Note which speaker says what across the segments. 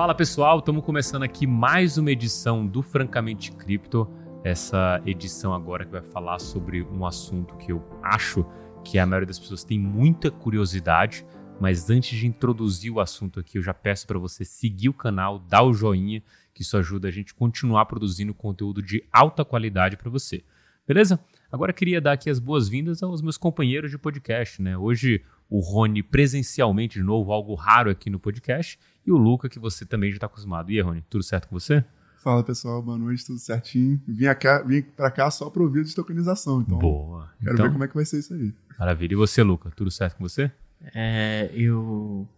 Speaker 1: Fala pessoal, estamos começando aqui mais uma edição do Francamente Cripto. Essa edição agora que vai falar sobre um assunto que eu acho que a maioria das pessoas tem muita curiosidade, mas antes de introduzir o assunto aqui, eu já peço para você seguir o canal, dar o joinha, que isso ajuda a gente a continuar produzindo conteúdo de alta qualidade para você. Beleza? Agora queria dar aqui as boas-vindas aos meus companheiros de podcast, né? Hoje o Rony presencialmente de novo, algo raro aqui no podcast, e o Luca, que você também já está acostumado. E aí, Rony, tudo certo com você?
Speaker 2: Fala pessoal, boa noite, tudo certinho. Vim, vim pra cá só para ouvir a tokenização, então.
Speaker 1: Boa.
Speaker 2: Quero
Speaker 1: então,
Speaker 2: ver como é que vai ser isso aí.
Speaker 1: Maravilha. E você, Luca, tudo certo com você?
Speaker 3: É, eu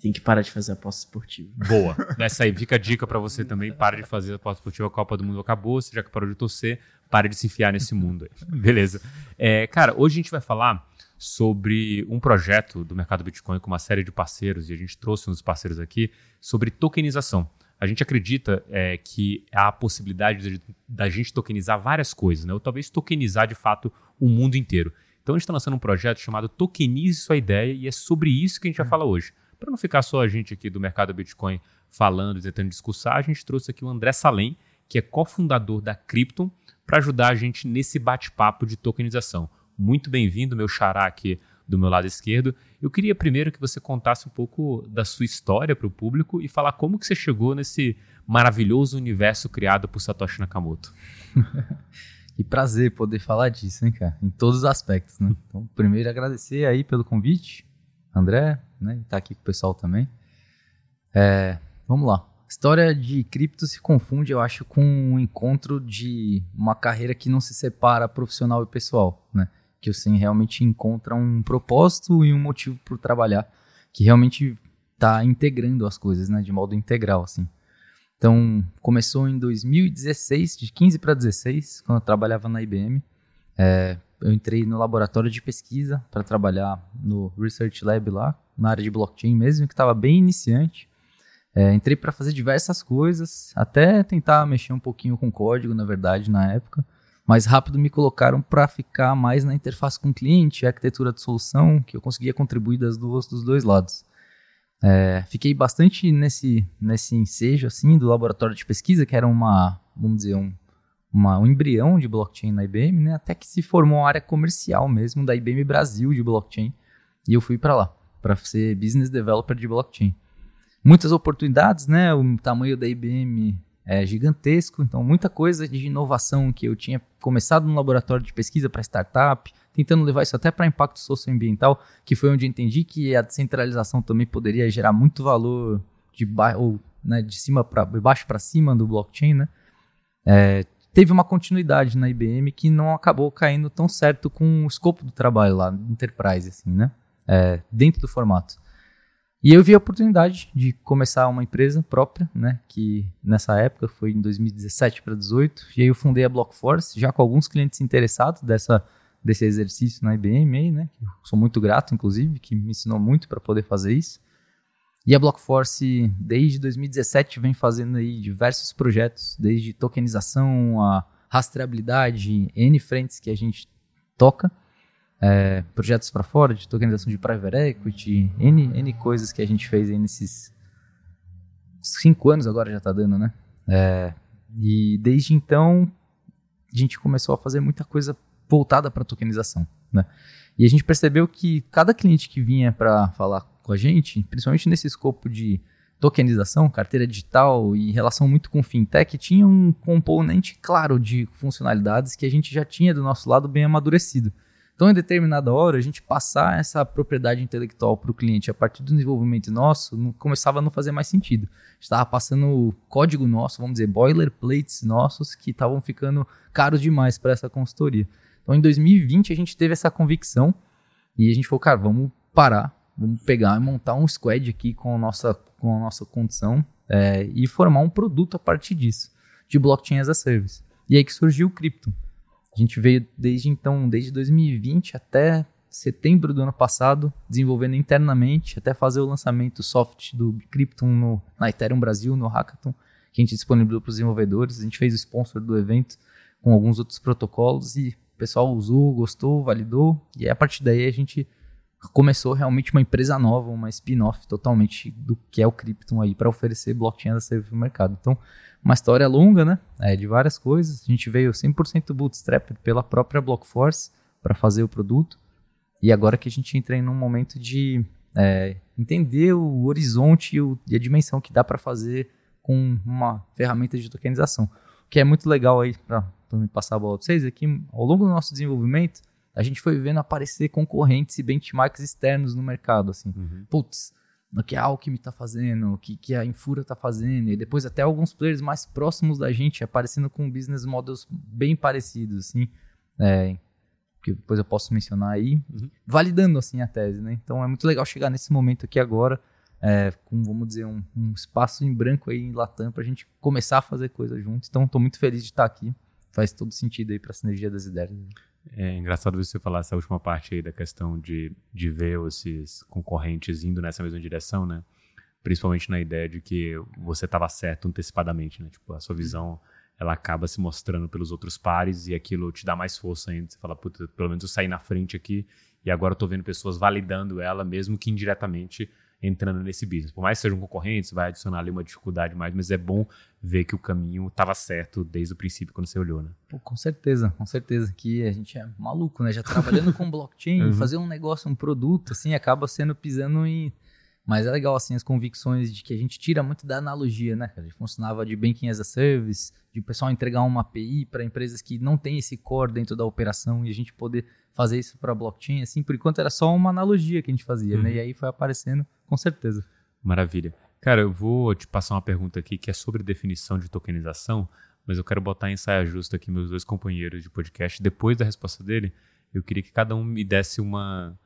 Speaker 3: tenho que parar de fazer aposta esportiva.
Speaker 1: Boa. Nessa aí, fica a dica para você também. Para de fazer aposta esportiva. A Copa do Mundo acabou. Você já que parou de torcer, pare de se enfiar nesse mundo aí. Beleza. É, cara, hoje a gente vai falar sobre um projeto do mercado Bitcoin com uma série de parceiros, e a gente trouxe uns parceiros aqui, sobre tokenização. A gente acredita é, que há a possibilidade da gente tokenizar várias coisas, né? ou talvez tokenizar de fato o mundo inteiro. Então a gente está lançando um projeto chamado Tokenize Sua Ideia, e é sobre isso que a gente vai falar hoje. Para não ficar só a gente aqui do mercado Bitcoin falando, tentando discursar, a gente trouxe aqui o André Salem, que é cofundador da Krypton, para ajudar a gente nesse bate-papo de tokenização muito bem-vindo, meu xará aqui do meu lado esquerdo. Eu queria primeiro que você contasse um pouco da sua história para o público e falar como que você chegou nesse maravilhoso universo criado por Satoshi Nakamoto.
Speaker 4: que prazer poder falar disso, hein, cara? Em todos os aspectos, né? Então, primeiro agradecer aí pelo convite, André, né? Tá aqui com o pessoal também. É, vamos lá. História de cripto se confunde, eu acho, com um encontro de uma carreira que não se separa profissional e pessoal, né? Que você realmente encontra um propósito e um motivo por trabalhar, que realmente está integrando as coisas, né, de modo integral, assim. Então, começou em 2016, de 15 para 16, quando eu trabalhava na IBM. É, eu entrei no laboratório de pesquisa para trabalhar no Research Lab lá, na área de blockchain mesmo, que estava bem iniciante. É, entrei para fazer diversas coisas, até tentar mexer um pouquinho com código, na verdade, na época mais rápido me colocaram para ficar mais na interface com o cliente, arquitetura de solução, que eu conseguia contribuir das duas, dos dois lados. É, fiquei bastante nesse, nesse ensejo assim do laboratório de pesquisa, que era uma, vamos dizer, um, uma, um embrião de blockchain na IBM, né, até que se formou a área comercial mesmo da IBM Brasil de blockchain. E eu fui para lá, para ser business developer de blockchain. Muitas oportunidades, né? O tamanho da IBM é, gigantesco. Então, muita coisa de inovação que eu tinha começado no laboratório de pesquisa para startup, tentando levar isso até para impacto socioambiental, que foi onde entendi que a descentralização também poderia gerar muito valor de, ou, né, de cima para baixo para cima do blockchain, né? É, teve uma continuidade na IBM que não acabou caindo tão certo com o escopo do trabalho lá, enterprise, assim, né? É, dentro do formato. E eu vi a oportunidade de começar uma empresa própria, né, que nessa época foi em 2017 para 2018, e aí eu fundei a Blockforce, já com alguns clientes interessados dessa, desse exercício na IBM, né, eu sou muito grato, inclusive, que me ensinou muito para poder fazer isso. E a Blockforce, desde 2017, vem fazendo aí diversos projetos, desde tokenização, a rastreabilidade, N frentes que a gente toca, é, projetos para fora, de tokenização de private equity, N, N coisas que a gente fez aí nesses cinco anos agora já está dando, né? É, e desde então a gente começou a fazer muita coisa voltada para tokenização, né? E a gente percebeu que cada cliente que vinha para falar com a gente, principalmente nesse escopo de tokenização, carteira digital e relação muito com fintech, tinha um componente claro de funcionalidades que a gente já tinha do nosso lado bem amadurecido. Então, em determinada hora, a gente passar essa propriedade intelectual para o cliente a partir do desenvolvimento nosso não, começava a não fazer mais sentido. Estava passando código nosso, vamos dizer, boilerplates nossos que estavam ficando caros demais para essa consultoria. Então, em 2020, a gente teve essa convicção e a gente falou, cara, vamos parar, vamos pegar e montar um squad aqui com a nossa, com a nossa condição é, e formar um produto a partir disso, de blockchain as a service. E aí que surgiu o Crypto. A gente veio desde então, desde 2020 até setembro do ano passado, desenvolvendo internamente até fazer o lançamento soft do Krypton no, na Ethereum Brasil, no Hackathon, que a gente disponibilizou para os desenvolvedores. A gente fez o sponsor do evento com alguns outros protocolos e o pessoal usou, gostou, validou. E a partir daí a gente começou realmente uma empresa nova, uma spin-off totalmente do que é o Krypton aí para oferecer blockchain a serviço no mercado. Então, uma história longa, né? É, de várias coisas. A gente veio 100% bootstrap pela própria Blockforce para fazer o produto. E agora que a gente entra em um momento de é, entender o horizonte e, o, e a dimensão que dá para fazer com uma ferramenta de tokenização. O que é muito legal aí, para me passar a bola para vocês, é que ao longo do nosso desenvolvimento, a gente foi vendo aparecer concorrentes e benchmarks externos no mercado, assim.
Speaker 1: Uhum.
Speaker 4: Putz, o que a Alchemy está fazendo, o que, que a Infura está fazendo, e depois até alguns players mais próximos da gente aparecendo com business models bem parecidos, assim, é, que depois eu posso mencionar aí,
Speaker 1: Uhum.
Speaker 4: validando, assim, a tese, né? Então é muito legal chegar nesse momento aqui agora, é, com, vamos dizer, um, um espaço em branco aí em Latam para a gente começar a fazer coisa junto. Então estou muito feliz de estar aqui, faz todo sentido aí para a sinergia das ideias.
Speaker 1: É engraçado você falar essa última parte aí da questão de, de ver esses concorrentes indo nessa mesma direção, né? Principalmente na ideia de que você estava certo antecipadamente, né? Tipo, a sua visão, ela acaba se mostrando pelos outros pares e aquilo te dá mais força ainda. Você fala, puta, pelo menos eu saí na frente aqui e agora eu tô vendo pessoas validando ela, mesmo que indiretamente entrando nesse business. Por mais que sejam concorrentes, vai adicionar ali uma dificuldade mais, mas é bom ver que o caminho estava certo desde o princípio quando você olhou, né?
Speaker 4: Pô, com certeza, com certeza que a gente é maluco, né? Já trabalhando com blockchain,
Speaker 1: Uhum.
Speaker 4: fazer um negócio, um produto, assim, acaba sendo pisando em. Mas é legal, assim, as convicções de que a gente tira muito da analogia, né? A gente funcionava de banking as a service, de o pessoal entregar uma API para empresas que não tem esse core dentro da operação e a gente poder fazer isso para blockchain, assim, por enquanto era só uma analogia que a gente fazia, né?
Speaker 1: Uhum.
Speaker 4: E aí foi aparecendo, com certeza.
Speaker 1: Maravilha. Cara, eu vou te passar uma pergunta aqui que é sobre definição de tokenização, mas eu quero botar em saia justa aqui meus dois companheiros de podcast. Depois da resposta dele, eu queria que cada um me desse uma,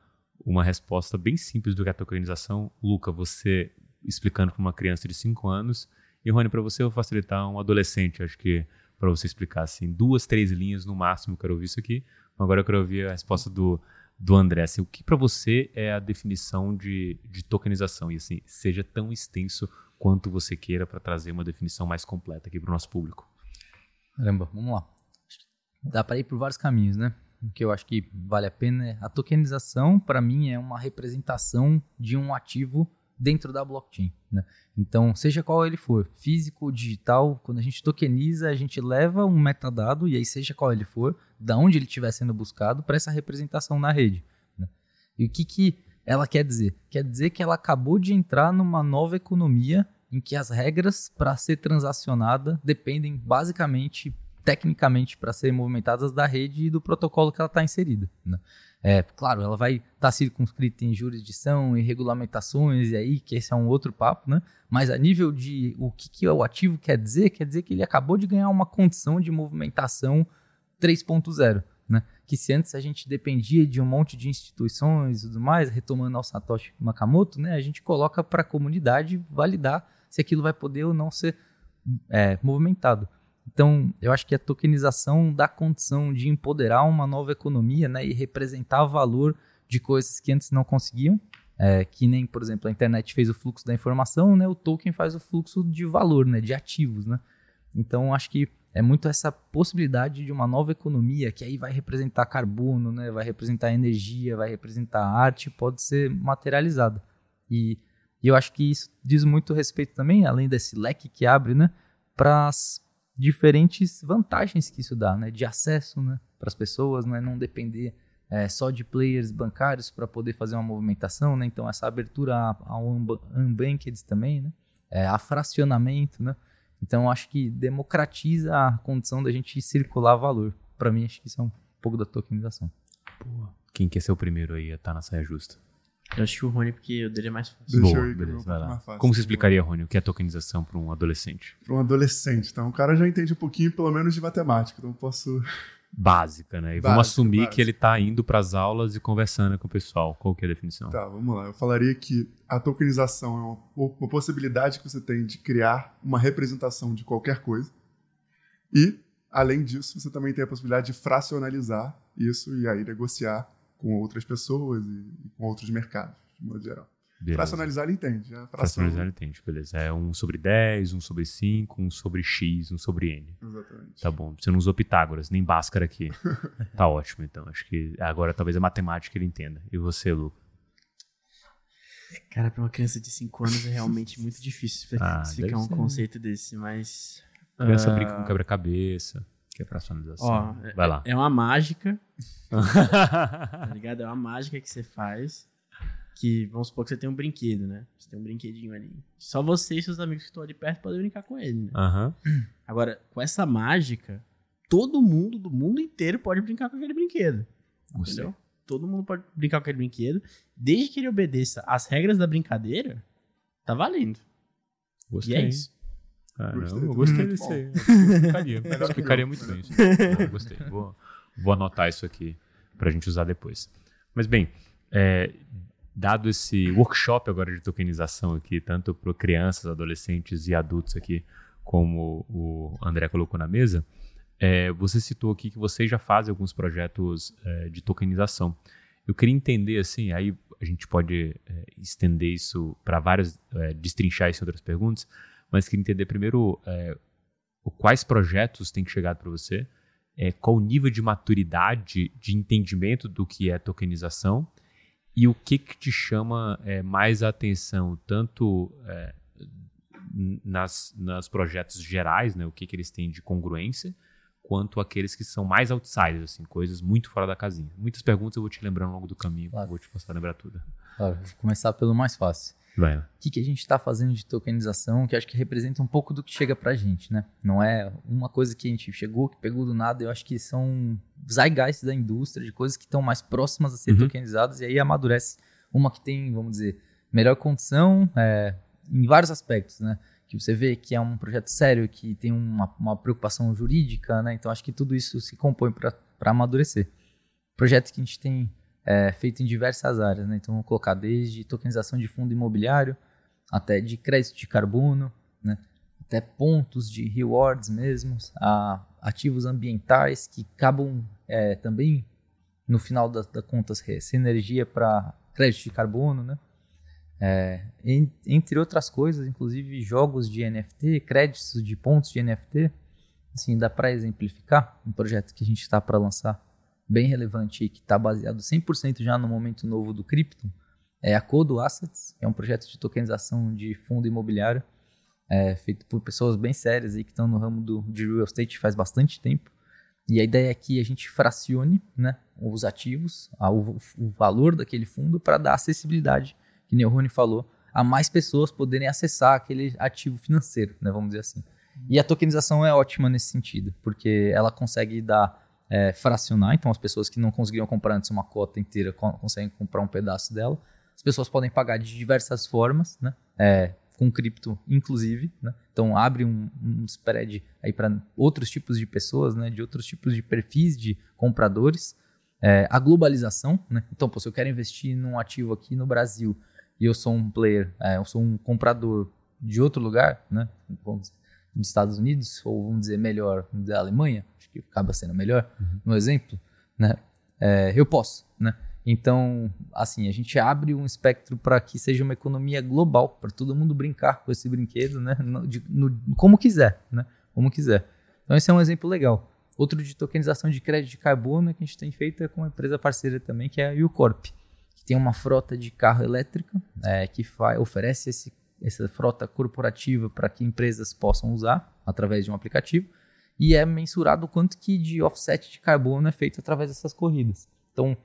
Speaker 1: uma resposta bem simples do que é tokenização. Luca, você explicando para uma criança de 5 anos, e Rony, para você eu vou facilitar um adolescente, acho que para você explicar assim, duas, três linhas no máximo, eu quero ouvir isso aqui. Agora eu quero ouvir a resposta do, do André. Assim, o que para você é a definição de, de tokenização? E assim, seja tão extenso quanto você queira para trazer uma definição mais completa aqui para o nosso público.
Speaker 4: Caramba, vamos lá. Dá para ir por vários caminhos, né? O que eu acho que vale a pena é a tokenização, para mim, é uma representação de um ativo dentro da blockchain. Né? Então, seja qual ele for, físico digital, quando a gente tokeniza, a gente leva um metadado, e aí seja qual ele for, da onde ele estiver sendo buscado, para essa representação na rede. né? E o que, que ela quer dizer? Quer dizer que ela acabou de entrar numa nova economia em que as regras para ser transacionada dependem basicamente, tecnicamente, para serem movimentadas da rede e do protocolo que ela está inserida. né? É, claro, ela vai estar tá circunscrita em jurisdição e regulamentações, e aí que esse é um outro papo, né? Mas a nível de o que, que o ativo quer dizer, quer dizer que ele acabou de ganhar uma condição de movimentação 3.0, né? Que se antes a gente dependia de um monte de instituições e tudo mais, retomando ao Satoshi Nakamoto, né? A gente coloca para a comunidade validar se aquilo vai poder ou não ser é, movimentado. Então, eu acho que a tokenização dá condição de empoderar uma nova economia né, e representar valor de coisas que antes não conseguiam. É, que nem, por exemplo, a internet fez o fluxo da informação, né, o token faz o fluxo de valor, né, de ativos. Né? Então, acho que é muito essa possibilidade de uma nova economia que aí vai representar carbono, né, vai representar energia, vai representar arte, pode ser materializada. E, e eu acho que isso diz muito respeito também, além desse leque que abre, né, para diferentes vantagens que isso dá, né, de acesso, né, para as pessoas, né, não depender é, só de players bancários para poder fazer uma movimentação, né, então essa abertura ao unba- unbanked também, né, é, a fracionamento, né, então acho que democratiza a condição da gente circular valor. Para mim acho que isso é um pouco da tokenização.
Speaker 1: Quem quer ser o primeiro aí a estar na saia justa?
Speaker 3: Eu acho que o Rony, porque o dele é mais fácil.
Speaker 2: Deixa
Speaker 1: Boa,
Speaker 2: eu ir,
Speaker 1: beleza, vai lá.
Speaker 2: mais fácil.
Speaker 1: Como você explicaria, Rony, o que é tokenização para um adolescente?
Speaker 2: Para um adolescente. Então, o cara já entende um pouquinho, pelo menos, de matemática. Então, eu posso.
Speaker 1: Básica, né? E vamos
Speaker 2: Básico,
Speaker 1: assumir
Speaker 2: básico.
Speaker 1: que ele está indo para as aulas e conversando com o pessoal. Qual que é a definição?
Speaker 2: Tá, vamos lá. Eu falaria que a tokenização é uma, uma possibilidade que você tem de criar uma representação de qualquer coisa. E, além disso, você também tem a possibilidade de fracionalizar isso e aí negociar com outras pessoas e, e com outros mercados, de modo geral.
Speaker 1: Beleza.
Speaker 2: Fracionalizar ele entende. A fração,
Speaker 1: Fracionalizar entende, beleza. É um sobre 10, um sobre 5, um sobre X, um sobre N.
Speaker 2: Exatamente.
Speaker 1: Tá bom. Você não usou Pitágoras, nem Bhaskara aqui. tá ótimo, então. Acho que agora talvez a matemática ele entenda. E você, Lu?
Speaker 3: Cara, pra uma criança de 5 anos é realmente muito difícil
Speaker 1: Ah,
Speaker 3: explicar um
Speaker 1: ser.
Speaker 3: conceito desse, mas.
Speaker 1: A criança
Speaker 3: ah,
Speaker 1: brinca com quebra-cabeça, que é personalização.
Speaker 3: Ó,
Speaker 1: Vai lá.
Speaker 3: É uma mágica, tá ligado? É uma mágica que você faz. Que vamos supor que você tem um brinquedo, né? Você tem um brinquedinho ali. Só você e seus amigos que estão ali perto podem brincar com ele, né?
Speaker 1: Aham.
Speaker 3: Agora, com essa mágica, todo mundo do mundo inteiro pode brincar com aquele brinquedo.
Speaker 1: Gostei.
Speaker 3: Entendeu? Todo mundo pode brincar com aquele brinquedo. Desde que ele obedeça às regras da brincadeira, tá valendo.
Speaker 1: Gostei.
Speaker 3: E é isso.
Speaker 1: Caramba,
Speaker 2: Gostei.
Speaker 1: eu gostei
Speaker 2: bom.
Speaker 1: aí. Eu Explicaria, explicaria muito bem isso. Boa, gostei. Vou, vou anotar isso aqui pra gente usar depois. Mas bem, é, dado esse workshop agora de tokenização aqui, tanto para crianças, adolescentes e adultos aqui, como o André colocou na mesa, é, você citou aqui que vocês já fazem alguns projetos é, de tokenização. Eu queria entender, assim, aí a gente pode é, estender isso para várias, é, destrinchar isso em outras perguntas, mas queria entender primeiro é, quais projetos têm chegado para você, é, qual o nível de maturidade, de entendimento do que é tokenização e o que, que te chama é, mais a atenção, tanto é, nas, nas projetos gerais, né, o que, que eles têm de congruência, quanto aqueles que são mais outsiders, assim, coisas muito fora da casinha. Muitas perguntas eu vou te lembrando ao longo do caminho,
Speaker 4: Claro.
Speaker 1: vou te passar a lembrar tudo.
Speaker 4: Claro, vou começar pelo mais fácil.
Speaker 1: Vai.
Speaker 4: O que, que a gente está fazendo de tokenização, que acho que representa um pouco do que chega pra gente, né? Não é uma coisa que a gente chegou, que pegou do nada, eu acho que são zeitgeists da indústria, de coisas que estão mais próximas a ser
Speaker 1: Uhum.
Speaker 4: tokenizadas, e aí amadurece uma que tem, vamos dizer, melhor condição é, em vários aspectos, né? Que você vê que é um projeto sério, que tem uma, uma preocupação jurídica, né? Então acho que tudo isso se compõe para amadurecer. Projetos que a gente tem é, feito em diversas áreas, né? Então, vou colocar desde tokenização de fundo imobiliário, até de crédito de carbono, né? até pontos de rewards mesmo, a ativos ambientais que acabam é, também, no final das da contas, ser energia para crédito de carbono, né? É, en- entre outras coisas, inclusive jogos de NFT, créditos de pontos de NFT, assim, dá para exemplificar um projeto que a gente está para lançar bem relevante e que está baseado 100% já no momento novo do cripto, é a Codo Assets, que é um projeto de tokenização de fundo imobiliário, é, feito por pessoas bem sérias aí que estão no ramo do, de real estate faz bastante tempo. E a ideia é que a gente fracione né, os ativos, a- o, o valor daquele fundo para dar acessibilidade, que nem o Rony falou, a mais pessoas poderem acessar aquele ativo financeiro, né, vamos dizer assim. E a tokenização é ótima nesse sentido, porque ela consegue dar é, fracionar, então as pessoas que não conseguiriam comprar antes uma cota inteira co- conseguem comprar um pedaço dela. As pessoas podem pagar de diversas formas, né? É, com cripto, inclusive, né? Então abre um, um spread aí para outros tipos de pessoas, né? De outros tipos de perfis de compradores. É, a globalização, né? Então, pô, se eu quero investir num ativo aqui no Brasil e eu sou um player, é, eu sou um comprador de outro lugar, né? Vamos dizer, dos Estados Unidos, ou vamos dizer melhor, vamos dizer, Alemanha, acho que acaba sendo melhor, no exemplo, né? É, eu posso, né? Então, assim, a gente abre um espectro para que seja uma economia global, para todo mundo brincar com esse brinquedo, né? No- de- no- como quiser, né? Como quiser. Então, esse é um exemplo legal. Outro de tokenização de crédito de carbono que a gente tem feito é com uma empresa parceira também, que é a Ucorp, que tem uma frota de carro elétrico é, que oferece esse, essa frota corporativa para que empresas possam usar através de um aplicativo e é mensurado o quanto que de offset de carbono é feito através dessas corridas. Então,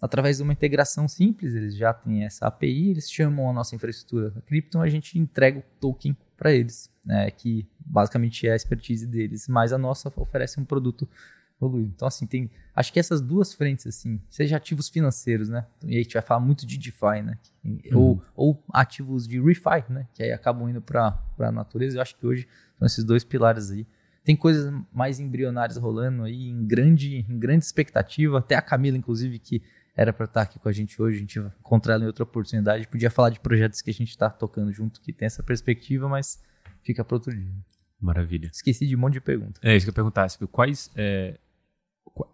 Speaker 4: através de uma integração simples, eles já têm essa API, eles chamam a nossa infraestrutura da Krypton, a gente entrega o token para eles, né, que basicamente é a expertise deles, mas a nossa oferece um produto evoluído. Então, assim, tem, acho que essas duas frentes, assim, seja ativos financeiros, né, e aí a gente vai falar muito de DeFi, né, ou, ou ativos de ReFi, né, que aí acabam indo para a natureza, eu acho que hoje são esses dois pilares aí. Tem coisas mais embrionárias rolando aí, em grande, em grande expectativa, até a Camila, inclusive, que era para estar aqui com a gente hoje, a gente encontrar ela em outra oportunidade, podia falar de projetos que a gente está tocando junto, que tem essa perspectiva, mas fica para outro dia.
Speaker 1: Maravilha.
Speaker 4: Esqueci de um monte de perguntas.
Speaker 1: É isso que eu Silvio, quais é,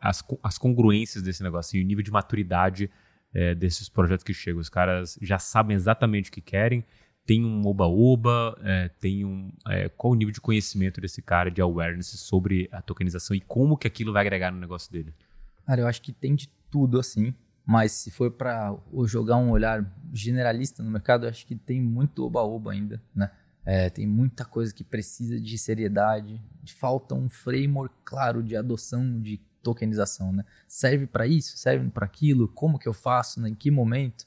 Speaker 1: as, as congruências desse negócio e o nível de maturidade é, desses projetos que chegam? Os caras já sabem exatamente o que querem, tem um oba-oba, é, tem um. é, qual o nível de conhecimento desse cara, de awareness sobre a tokenização e como que aquilo vai agregar no negócio dele?
Speaker 4: Cara, eu acho que tem de tudo assim, Mas se for para jogar um olhar generalista no mercado, eu acho que tem muito oba-oba ainda, né? É, tem muita coisa que precisa de seriedade, falta um framework claro de adoção de tokenização, né? Serve para isso, serve para aquilo, como que eu faço, né? em que momento?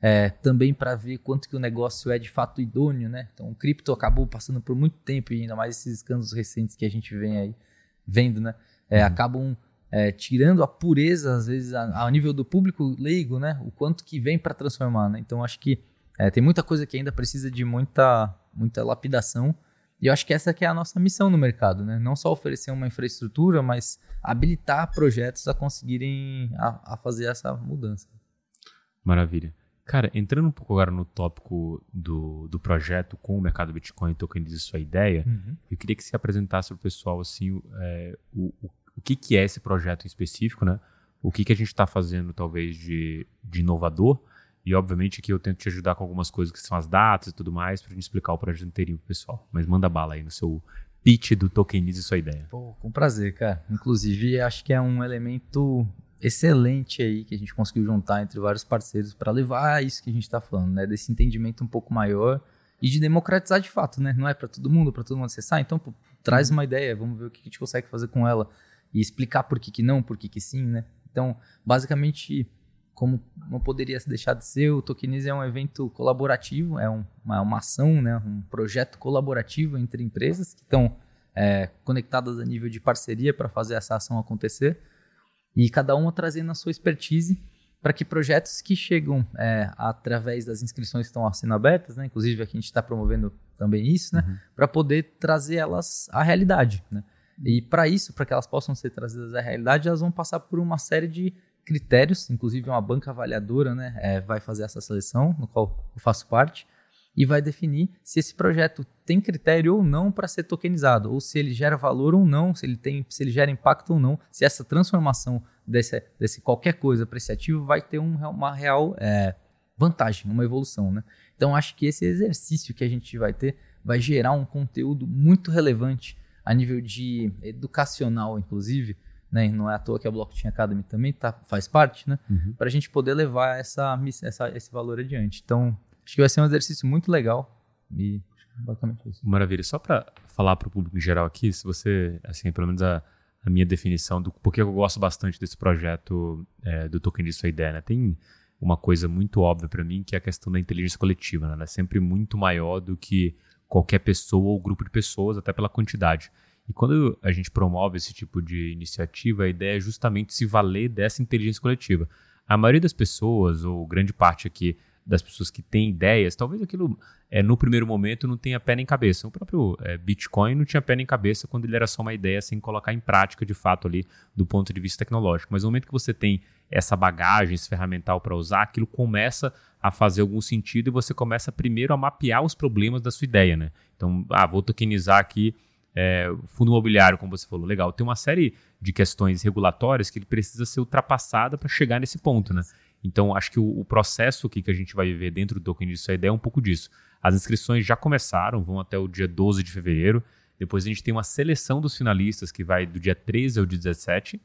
Speaker 4: É, também para ver quanto que o negócio é de fato idôneo, né? Então, o cripto acabou passando por muito tempo e ainda mais esses escândalos recentes que a gente vem aí vendo, né? É, uhum. Acabam é, tirando a pureza, às vezes, a, a, nível do público leigo, né? O quanto que vem para transformar, né? Então, acho que é, tem muita coisa que ainda precisa de muita, muita lapidação. E eu acho que essa que é a nossa missão no mercado, né? Não só oferecer uma infraestrutura, mas habilitar projetos a conseguirem a, a fazer essa mudança.
Speaker 1: Maravilha. Cara, entrando um pouco agora no tópico do, do projeto com o mercado Bitcoin tokenize sua ideia, uhum. eu queria que você apresentasse para o pessoal assim, é, o, o o que, que é esse projeto em específico, né? O que, que a gente está fazendo, talvez, de, de inovador. E, obviamente, aqui eu tento te ajudar com algumas coisas que são as datas e tudo mais, para a gente explicar o projeto inteirinho pro pessoal. Mas manda bala aí no seu pitch do Tokenize sua ideia.
Speaker 4: Pô, com prazer, cara. Inclusive, acho que é um elemento excelente aí que a gente conseguiu juntar entre vários parceiros para levar isso que a gente está falando, né? Desse entendimento um pouco maior e de democratizar de fato, né? Não é para todo mundo, para todo mundo acessar. Então, pô, traz uhum. uma ideia, vamos ver o que a gente consegue fazer com ela e explicar por que, que não, por que, que sim, né? Então, basicamente, como não poderia deixar de ser, o Tokenize é um evento colaborativo, é um, uma, uma ação, né? um projeto colaborativo entre empresas que estão é, conectadas a nível de parceria para fazer essa ação acontecer e cada uma trazendo a sua expertise para que projetos que chegam é, através das inscrições que estão sendo abertas, né? inclusive aqui a gente está promovendo também isso, né? Uhum. para poder trazer elas à realidade. Né? E para isso, para que elas possam ser trazidas à realidade, elas vão passar por uma série de critérios, inclusive uma banca avaliadora né, é, vai fazer essa seleção, no qual eu faço parte, e vai definir se esse projeto tem critério ou não para ser tokenizado, ou se ele gera valor ou não, se ele, tem, se ele gera impacto ou não, se essa transformação desse, desse qualquer coisa para esse ativo vai ter um, uma real é, vantagem, uma evolução. Né? Então, acho que esse exercício que a gente vai ter vai gerar um conteúdo muito relevante a nível de educacional, inclusive, né? Não é à toa que a Blockchain Academy também tá, faz parte, né? Uhum. Para a gente poder levar essa, essa, esse valor adiante. Então, acho que vai ser um exercício muito legal e basicamente isso.
Speaker 1: Maravilha. Só para falar para o público em geral aqui, se você, assim, pelo menos a, a minha definição do porquê eu gosto bastante desse projeto é, do Token de Sua Ideia, né? Tem uma coisa muito óbvia para mim que é a questão da inteligência coletiva, né? Ela é sempre muito maior do que qualquer pessoa ou grupo de pessoas, até pela quantidade. E quando a gente promove esse tipo de iniciativa, a ideia é justamente se valer dessa inteligência coletiva. A maioria das pessoas, ou grande parte aqui das pessoas que têm ideias, talvez aquilo é, no primeiro momento não tenha pé nem cabeça. O próprio é, Bitcoin não tinha pé nem cabeça quando ele era só uma ideia sem colocar em prática de fato ali do ponto de vista tecnológico. Mas no momento que você tem essa bagagem, esse ferramental para usar, aquilo começa a fazer algum sentido e você começa primeiro a mapear os problemas da sua ideia, né? Então, ah, vou tokenizar aqui é, fundo imobiliário, como você falou, legal. Tem uma série de questões regulatórias que ele precisa ser ultrapassada para chegar nesse ponto, né? Então, acho que o, o processo que, que a gente vai viver dentro do token disso, a ideia é um pouco disso. As inscrições já começaram, vão até o dia 12 de fevereiro. Depois a gente tem uma seleção dos finalistas que vai do dia 13 ao dia 17.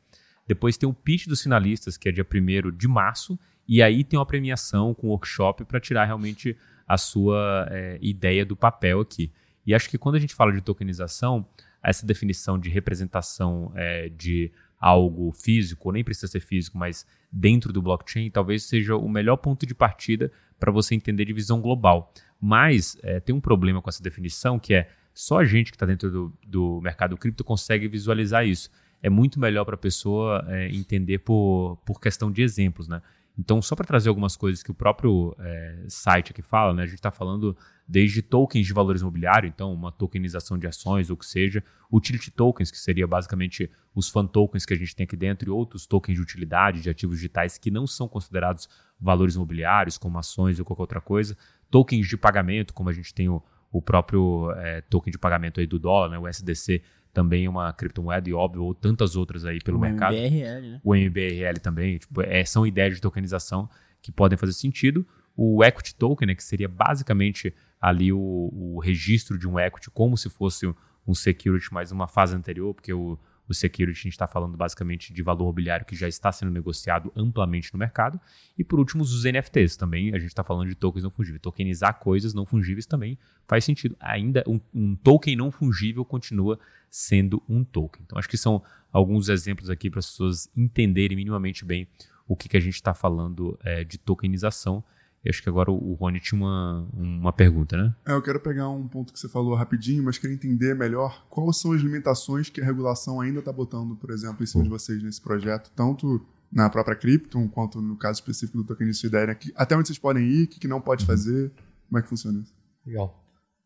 Speaker 1: Depois tem o pitch dos finalistas, que é dia 1 de março. E aí tem uma premiação com workshop para tirar realmente a sua é, ideia do papel aqui. E acho que quando a gente fala de tokenização, essa definição de representação é, de algo físico, nem precisa ser físico, mas dentro do blockchain, talvez seja o melhor ponto de partida para você entender de visão global. Mas é, tem um problema com essa definição que é só a gente que está dentro do, do mercado cripto consegue visualizar isso. É muito melhor para a pessoa é, entender por, por questão de exemplos, né? Então, só para trazer algumas coisas que o próprio é, site aqui fala, né, a gente está falando desde tokens de valores imobiliários, então uma tokenização de ações ou que seja, utility tokens, que seria basicamente os fan tokens que a gente tem aqui dentro, e outros tokens de utilidade de ativos digitais que não são considerados valores imobiliários, como ações ou qualquer outra coisa, tokens de pagamento, como a gente tem o, o próprio é, token de pagamento aí do dólar, né, o SDC, também uma criptomoeda e óbvio, ou tantas outras aí pelo o mercado. O
Speaker 3: MBRL, né?
Speaker 1: O MBRL também, tipo, é, são ideias de tokenização que podem fazer sentido. O equity token, né, que seria basicamente ali o, o registro de um equity como se fosse um security, mas uma fase anterior, porque o, o security, a gente está falando basicamente de valor mobiliário que já está sendo negociado amplamente no mercado. E por último, os NFTs também, a gente está falando de tokens não fungíveis. Tokenizar coisas não fungíveis também faz sentido. Ainda um, um token não fungível continua sendo um token. Então, acho que são alguns exemplos aqui para as pessoas entenderem minimamente bem o que, que a gente está falando é, de tokenização. E acho que agora o Rony tinha uma, uma pergunta, né?
Speaker 2: É, eu quero pegar um ponto que você falou rapidinho, mas queria entender melhor quais são as limitações que a regulação ainda está botando, por exemplo, em cima de vocês nesse projeto, tanto na própria Krypton, quanto no caso específico do token de Ethereum. Até onde vocês podem ir, o que, que não pode uhum. fazer, como é que funciona isso?
Speaker 4: Legal.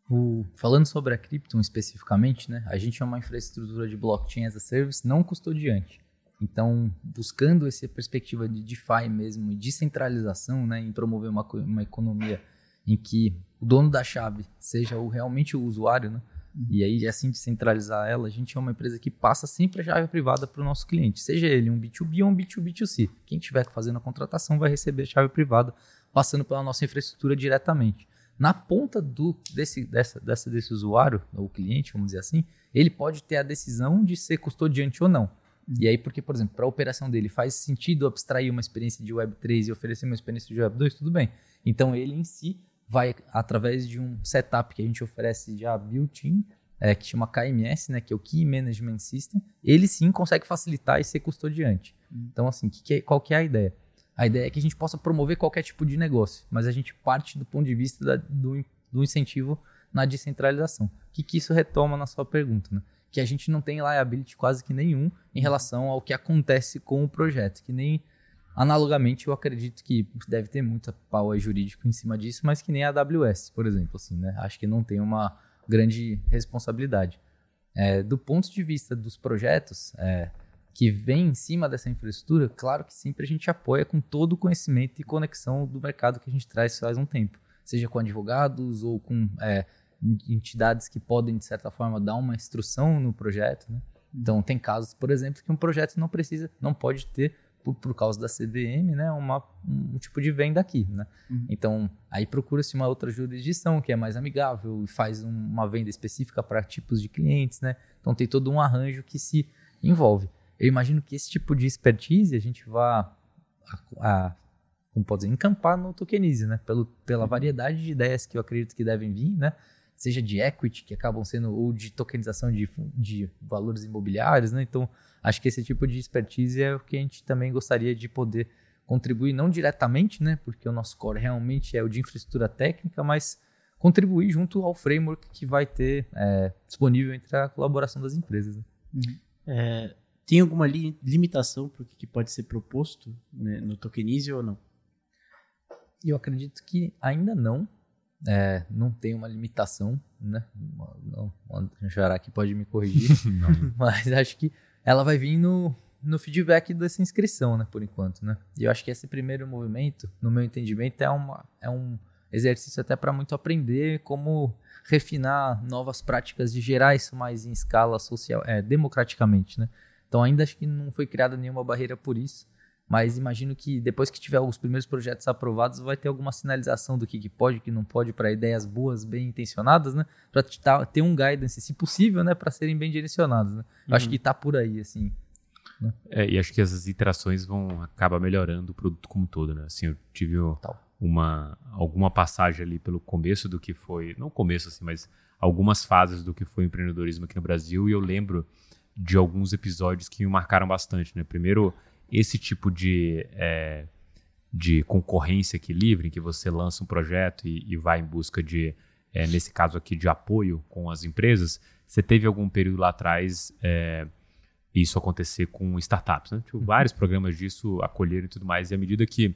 Speaker 4: O, falando sobre a Krypton especificamente, né, a gente é uma infraestrutura de blockchain as a service não custodiante. Então, buscando essa perspectiva de DeFi mesmo, e descentralização, né, em promover uma, uma economia em que o dono da chave seja o, realmente o usuário, né, uhum. e aí assim descentralizar ela, a gente é uma empresa que passa sempre a chave privada para o nosso cliente, seja ele um B2B ou um B2B2C. Quem estiver fazendo a contratação vai receber a chave privada passando pela nossa infraestrutura diretamente. Na ponta do, desse, dessa, dessa, desse usuário, ou cliente, vamos dizer assim, ele pode ter a decisão de ser custodiante ou não. E aí, porque, por exemplo, para a operação dele faz sentido abstrair uma experiência de Web3 e oferecer uma experiência de Web2, tudo bem. Então, ele em si vai, através de um setup que a gente oferece já built-in, é, que chama KMS, né, que é o Key Management System, ele sim consegue facilitar e ser custodiante. Hum. Então, assim, que que é, qual que é a ideia? A ideia é que a gente possa promover qualquer tipo de negócio, mas a gente parte do ponto de vista da, do, do incentivo na descentralização. O que, que isso retoma na sua pergunta? Né? que a gente não tem liability quase que nenhum em relação ao que acontece com o projeto, que nem analogamente eu acredito que deve ter muita power jurídico em cima disso, mas que nem a AWS, por exemplo, assim, né? Acho que não tem uma grande responsabilidade. É, do ponto de vista dos projetos é, que vem em cima dessa infraestrutura, claro que sempre a gente apoia com todo o conhecimento e conexão do mercado que a gente traz faz um tempo, seja com advogados ou com é, entidades que podem, de certa forma, dar uma instrução no projeto. Né? Então, tem casos, por exemplo, que um projeto não precisa, não pode ter, por, por causa da CVM, né, uma, um tipo de venda aqui. Né? Uhum. Então, aí procura-se uma outra jurisdição que é mais amigável e faz um, uma venda específica para tipos de clientes. Né? Então, tem todo um arranjo que se envolve. Eu imagino que esse tipo de expertise a gente vá a, a como pode dizer, encampar no Tokenize, né? Pelo, pela uhum. variedade de ideias que eu acredito que devem vir, né? Seja de equity, que acabam sendo, ou de tokenização de, de valores imobiliários, né? Então, acho que esse tipo de expertise é o que a gente também gostaria de poder contribuir, não diretamente, né? Porque o nosso core realmente é o de infraestrutura técnica, mas contribuir junto ao framework que vai ter é, disponível entre a colaboração das empresas. Né?
Speaker 3: Uhum. É, tem alguma li limitação para o que pode ser proposto né, no Tokenize ou não?
Speaker 4: Eu acredito que ainda não, é, não tem uma limitação, né? Não, o Xará aqui pode me corrigir, mas acho que ela vai vir no, no feedback dessa inscrição, né? Por enquanto, né? E eu acho que esse primeiro movimento, no meu entendimento, é, uma, é um exercício até para muito aprender como refinar novas práticas de gerar isso mais em escala social, é, democraticamente, né? Então ainda acho que não foi criada nenhuma barreira por isso. Mas imagino que depois que tiver os primeiros projetos aprovados, vai ter alguma sinalização do que, que pode e que não pode para ideias boas, bem intencionadas, né? Para ter um guidance, se possível, né? Para serem bem direcionadas. Né? Uhum. Acho que está por aí, assim.
Speaker 1: Né? É, e acho que essas iterações vão acabar melhorando o produto como um todo, né? Assim, eu tive uma alguma passagem ali pelo começo do que foi, não começo assim, mas algumas fases do que foi o empreendedorismo aqui no Brasil e eu lembro de alguns episódios que me marcaram bastante, né? Primeiro, esse tipo de, é, de concorrência aqui livre, em que você lança um projeto e, e vai em busca de, é, nesse caso aqui, de apoio com as empresas, você teve algum período lá atrás é, isso acontecer com startups. Né? Tipo, uhum. Vários programas disso acolheram e tudo mais, e à medida que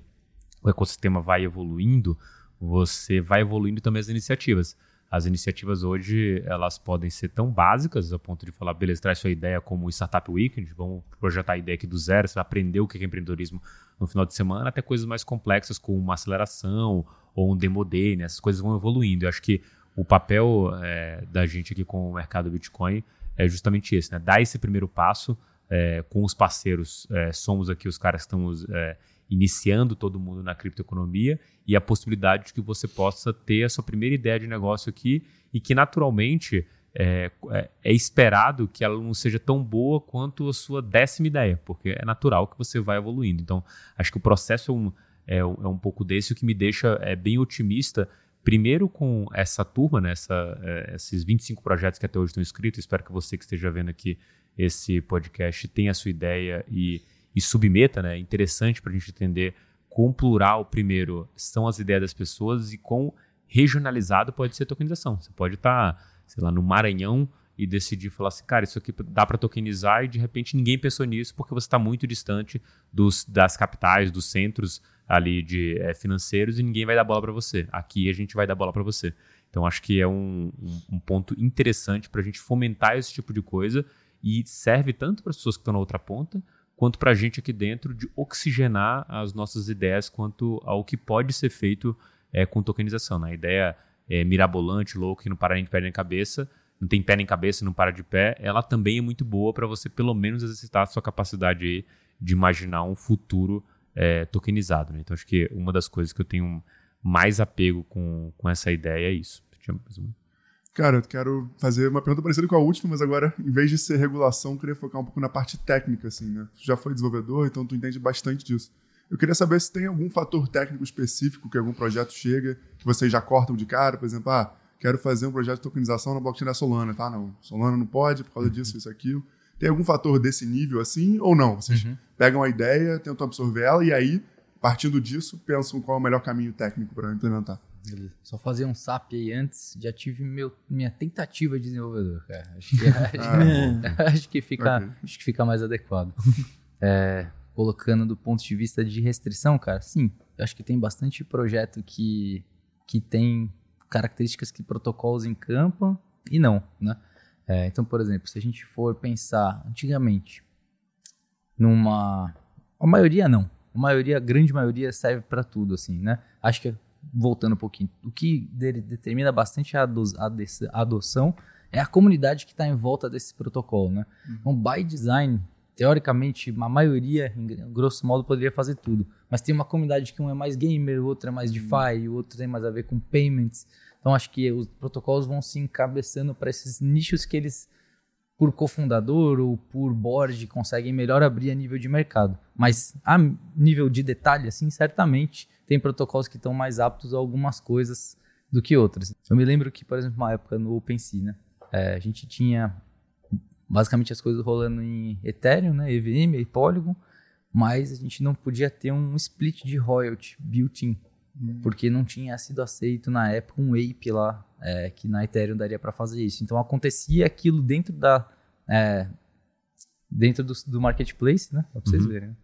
Speaker 1: o ecossistema vai evoluindo, você vai evoluindo também as iniciativas. As iniciativas hoje, elas podem ser tão básicas, a ponto de falar, beleza, traz sua ideia como Startup Weekend, vamos projetar a ideia aqui do zero, você vai aprender o que é empreendedorismo no final de semana, até coisas mais complexas como uma aceleração ou um demo day, né? essas coisas vão evoluindo. Eu acho que o papel é, da gente aqui com o mercado Bitcoin é justamente esse, né? Dar esse primeiro passo é, com os parceiros, é, somos aqui os caras que estamos é, iniciando todo mundo na criptoeconomia e a possibilidade de que você possa ter a sua primeira ideia de negócio aqui e que naturalmente é, é, é, esperado que ela não seja tão boa quanto a sua décima ideia, porque é natural que você vai evoluindo. Então, acho que o processo é um, é, é um pouco desse, o que me deixa é, bem otimista, primeiro com essa turma, né, essa, é, esses 25 projetos que até hoje estão escritos. Espero que você que esteja vendo aqui esse podcast tenha a sua ideia e, e submeta. Né, é interessante para a gente entender quão plural, primeiro, são as ideias das pessoas e quão regionalizado pode ser a tokenização. Você pode estar. Tá sei lá, no Maranhão e decidir falar assim, cara, isso aqui dá para tokenizar e de repente ninguém pensou nisso porque você está muito distante dos, das capitais, dos centros ali de é, financeiros e ninguém vai dar bola para você. Aqui a gente vai dar bola para você. Então acho que é um, um, um ponto interessante para a gente fomentar esse tipo de coisa e serve tanto para as pessoas que estão na outra ponta quanto para a gente aqui dentro de oxigenar as nossas ideias quanto ao que pode ser feito é, com tokenização. Né? A ideia é, mirabolante, louco, que não para nem de pé nem cabeça, não tem pé nem cabeça, não para de pé, ela também é muito boa para você pelo menos exercitar a sua capacidade de imaginar um futuro é, tokenizado. Né? Então acho que uma das coisas que eu tenho mais apego com, com essa ideia é isso.
Speaker 2: Cara, eu quero fazer uma pergunta parecida com a última, mas agora, em vez de ser regulação, eu queria focar um pouco na parte técnica, assim, né? Tu já foi desenvolvedor, então tu entende bastante disso. Eu queria saber se tem algum fator técnico específico que algum projeto chega, que vocês já cortam de cara, por exemplo, ah, quero fazer um projeto de tokenização na blockchain da Solana, tá? Não, Solana não pode por causa disso, isso, aquilo. Tem algum fator desse nível assim ou não? Vocês uhum. pegam a ideia, tentam absorver ela e aí, partindo disso, pensam qual é o melhor caminho técnico para implementar.
Speaker 4: Beleza. Só fazer um SAP aí antes, já tive meu, minha tentativa de desenvolvedor, cara. Acho que, ah, acho que, fica, okay. acho que fica mais adequado. É, colocando do ponto de vista de restrição, cara, sim, eu acho que tem bastante projeto que, que tem características que protocolos encampam e não, né? É, então, por exemplo, se a gente for pensar antigamente numa... A maioria não. A maioria, a grande maioria serve para tudo, assim, né? Acho que, voltando um pouquinho, o que determina bastante a adoção é a comunidade que está em volta desse protocolo, né? Uhum. Então, by design, teoricamente, a maioria, em grosso modo, poderia fazer tudo. Mas tem uma comunidade que um é mais gamer, o outro é mais DeFi, o outro tem mais a ver com payments. Então, acho que os protocolos vão se encabeçando para esses nichos que eles, por cofundador ou por board, conseguem melhor abrir a nível de mercado. Mas a nível de detalhe, assim, certamente tem protocolos que estão mais aptos a algumas coisas do que outras. Eu me lembro que, por exemplo, uma época no OpenSea, né? É, a gente tinha basicamente as coisas rolando em Ethereum, né, EVM e Polygon, mas a gente não podia ter um split de royalty built-in, hum. porque não tinha sido aceito na época um ape lá, é, que na Ethereum daria para fazer isso. Então acontecia aquilo dentro da é, dentro do, do, marketplace, né, para vocês uhum. verem. Né?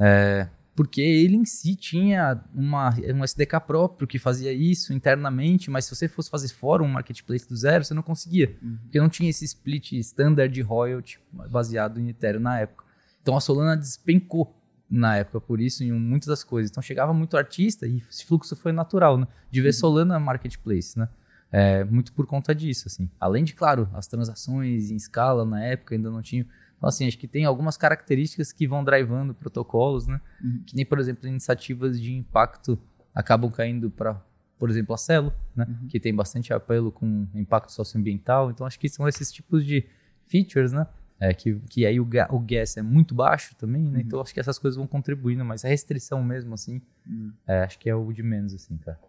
Speaker 4: É, porque ele em si tinha uma, um SDK próprio que fazia isso internamente, mas se você fosse fazer fora um marketplace do zero, você não conseguia, uhum. porque não tinha esse split standard de royalty baseado em Ethereum na época. Então a Solana despencou na época por isso em muitas das coisas. Então chegava muito artista e esse fluxo foi natural, né? De ver uhum. Solana marketplace, né? É, muito por conta disso, assim. Além de, claro, as transações em escala na época ainda não tinham então, assim, acho que tem algumas características que vão drivando protocolos, né? Uhum. Que nem, por exemplo, iniciativas de impacto acabam caindo para, por exemplo, a Celo, né? Uhum. Que tem bastante apelo com impacto socioambiental. Então, acho que são esses tipos de features, né? É, que, que aí o, o gas é muito baixo também, né? Uhum. Então, acho que essas coisas vão contribuindo, mas a restrição mesmo, assim, uhum. é, acho que é o de menos, assim, cara.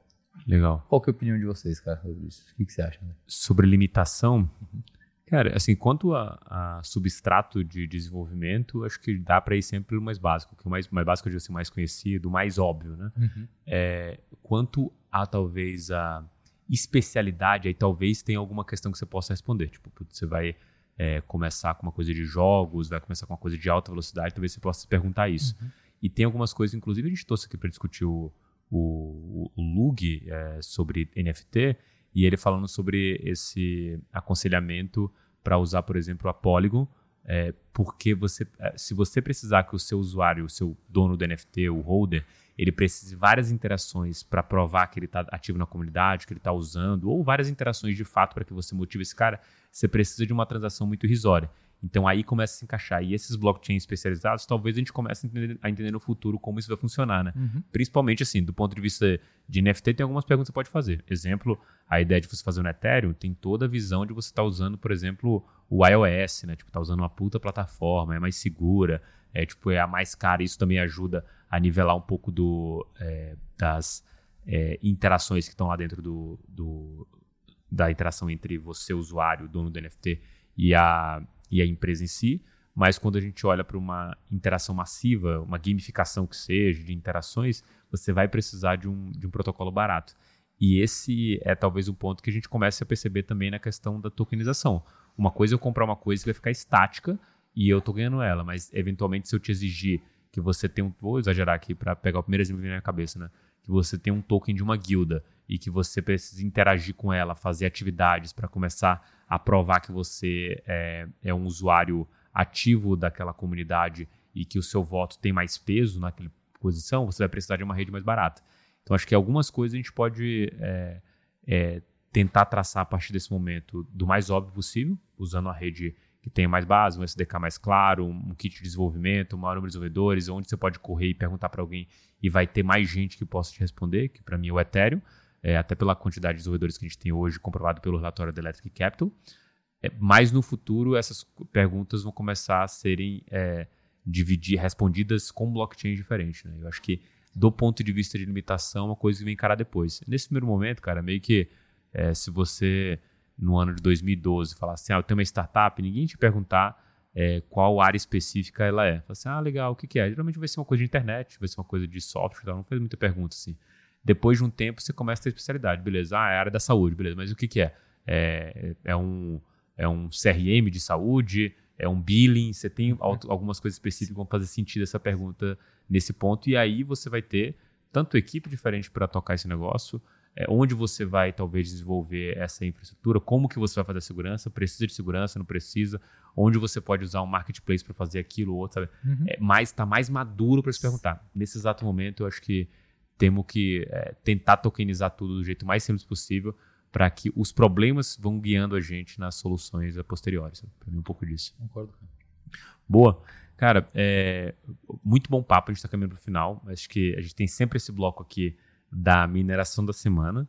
Speaker 1: Legal.
Speaker 4: Qual que é a opinião de vocês, cara, sobre isso? O que, que você acha? Né?
Speaker 1: Sobre limitação, uhum. Cara, assim, quanto a, a, substrato de desenvolvimento, acho que dá para ir sempre o mais básico, que o mais, mais básico, eu digo assim, mais conhecido, mais óbvio, né? Uhum. É, quanto a talvez a especialidade, aí talvez tenha alguma questão que você possa responder. Tipo, você vai é, começar com uma coisa de jogos, vai começar com uma coisa de alta velocidade, talvez você possa se perguntar isso. Uhum. E tem algumas coisas, inclusive a gente trouxe aqui para discutir o, o, o Lug é, sobre NFT, e ele falando sobre esse aconselhamento para usar, por exemplo, a Polygon, é, porque você, é, se você precisar que o seu usuário, o seu dono do NFT, o holder, ele precise de várias interações para provar que ele está ativo na comunidade, que ele está usando, ou várias interações de fato para que você motive esse cara, você precisa de uma transação muito irrisória. Então aí começa a se encaixar. E esses blockchains especializados, talvez a gente comece a entender, a entender no futuro como isso vai funcionar, né?
Speaker 4: Uhum.
Speaker 1: Principalmente assim, do ponto de vista de NFT, tem algumas perguntas que você pode fazer. Exemplo, a ideia de você fazer um Ethereum tem toda a visão de você estar tá usando, por exemplo, o iOS, né? Tipo, tá usando uma puta plataforma, é mais segura, é tipo, é a mais cara. Isso também ajuda a nivelar um pouco do, é, das é, interações que estão lá dentro do, do, da interação entre você, usuário, dono do NFT, e a, e a empresa em si. Mas quando a gente olha para uma interação massiva, uma gamificação que seja, de interações, você vai precisar de um, de um protocolo barato. E esse é talvez um ponto que a gente comece a perceber também na questão da tokenização. Uma coisa é eu comprar uma coisa que vai ficar estática e eu estou ganhando ela, mas eventualmente se eu te exigir que você tenha um. Vou exagerar aqui para pegar o primeiro exemplo que vem na minha cabeça, né? Que você tem um token de uma guilda e que você precisa interagir com ela, fazer atividades para começar a provar que você é, é um usuário ativo daquela comunidade e que o seu voto tem mais peso naquela posição, você vai precisar de uma rede mais barata. Então, acho que algumas coisas a gente pode é, é, tentar traçar a partir desse momento do mais óbvio possível, usando a rede que tenha mais base, um SDK mais claro, um kit de desenvolvimento, um maior número de desenvolvedores, onde você pode correr e perguntar para alguém e vai ter mais gente que possa te responder, que para mim é o Ethereum é, até pela quantidade de desenvolvedores que a gente tem hoje, comprovado pelo relatório da Electric Capital. É, mas no futuro, essas perguntas vão começar a serem é, dividir, respondidas com blockchain diferente. Né? Eu acho que, do ponto de vista de limitação, é uma coisa que vem encarar depois. Nesse primeiro momento, cara, meio que é, se você, no ano de 2012, falar assim, ah, eu tenho uma startup, ninguém te perguntar é, qual área específica ela é. Fala assim, ah, legal, o que, que é? Geralmente vai ser uma coisa de internet, vai ser uma coisa de software, tal. não faz muita pergunta assim. Depois de um tempo, você começa a ter especialidade. Beleza, ah, é a área da saúde, beleza. Mas o que, que é? é? É, um, é um CRM de saúde? É um billing? Você tem algumas coisas específicas que vão fazer sentido essa pergunta nesse ponto. E aí você vai ter tanto equipe diferente para tocar esse negócio, é, onde você vai talvez desenvolver essa infraestrutura, como que você vai fazer a segurança, precisa de segurança, não precisa, onde você pode usar um marketplace para fazer aquilo ou outro, sabe? Uhum. É, mais, tá mais maduro para se perguntar. Nesse exato momento, eu acho que temos que é, tentar tokenizar tudo do jeito mais simples possível para que os problemas vão guiando a gente nas soluções a posteriores. Para mim, um pouco disso.
Speaker 4: Concordo.
Speaker 1: Boa. Cara, é, muito bom papo, a gente está caminhando para o final. Acho que a gente tem sempre esse bloco aqui da mineração da semana.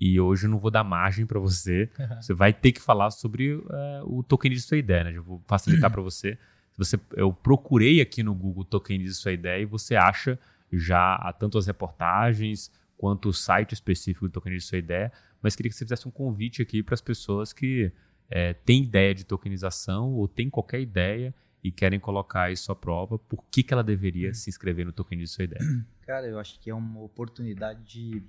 Speaker 1: E hoje eu não vou dar margem para você. Você vai ter que falar sobre uh, o tokenize sua ideia, né? Eu vou facilitar para você. você. Eu procurei aqui no Google tokenize sua ideia e você acha já há tanto as reportagens quanto o site específico do Tokenize Sua Ideia, mas queria que você fizesse um convite aqui para as pessoas que é, têm ideia de tokenização ou têm qualquer ideia e querem colocar isso à prova, por que, que ela deveria se inscrever no Tokenize Sua Ideia?
Speaker 4: Cara, eu acho que é uma oportunidade de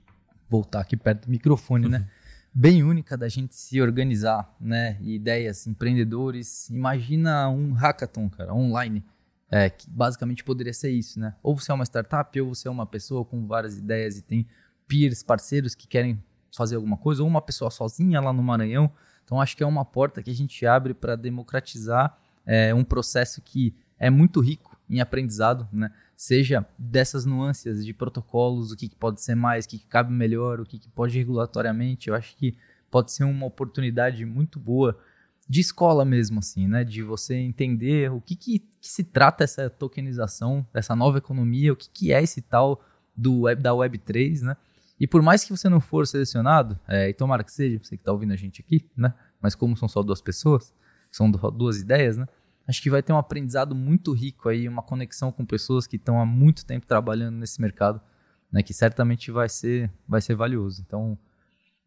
Speaker 4: voltar aqui perto do microfone, né? Bem única da gente se organizar, né? Ideias, empreendedores. Imagina um hackathon, cara, online é, que basicamente poderia ser isso, né? Ou você é uma startup, ou você é uma pessoa com várias ideias e tem peers, parceiros que querem fazer alguma coisa, ou uma pessoa sozinha lá no Maranhão. Então acho que é uma porta que a gente abre para democratizar é, um processo que é muito rico em aprendizado, né? Seja dessas nuances de protocolos, o que, que pode ser mais, o que, que cabe melhor, o que, que pode regulatoriamente. Eu acho que pode ser uma oportunidade muito boa de escola mesmo, assim, né? De você entender o que, que, que se trata essa tokenização, essa nova economia, o que, que é esse tal do web, da Web3, né? E por mais que você não for selecionado, é, e tomara que seja, você que está ouvindo a gente aqui, né? Mas como são só duas pessoas, são duas ideias, né? Acho que vai ter um aprendizado muito rico aí, uma conexão com pessoas que estão há muito tempo trabalhando nesse mercado, né? Que certamente vai ser, vai ser valioso. Então,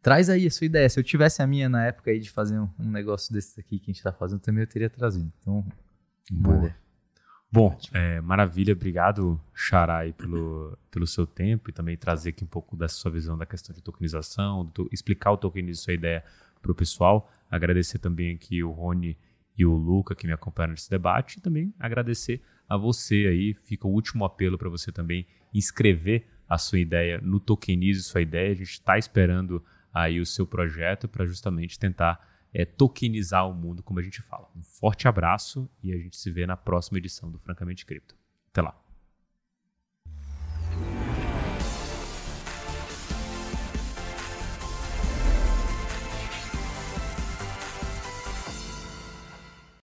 Speaker 4: Traz aí a sua ideia. Se eu tivesse a minha na época aí de fazer um, um negócio desses aqui que a gente está fazendo, também eu teria trazido. Então,
Speaker 1: boa. Bom, é, maravilha. Obrigado, Xarai, pelo, pelo seu tempo e também trazer aqui um pouco da sua visão da questão de tokenização, do, explicar o tokenização, sua ideia para o pessoal. Agradecer também aqui o Rony e o Luca que me acompanharam nesse debate e também agradecer a você aí. Fica o último apelo para você também inscrever a sua ideia no Tokenize Sua Ideia. A gente está esperando aí o seu projeto para justamente tentar é, tokenizar o mundo, como a gente fala. Um forte abraço e a gente se vê na próxima edição do Francamente Cripto. Até lá.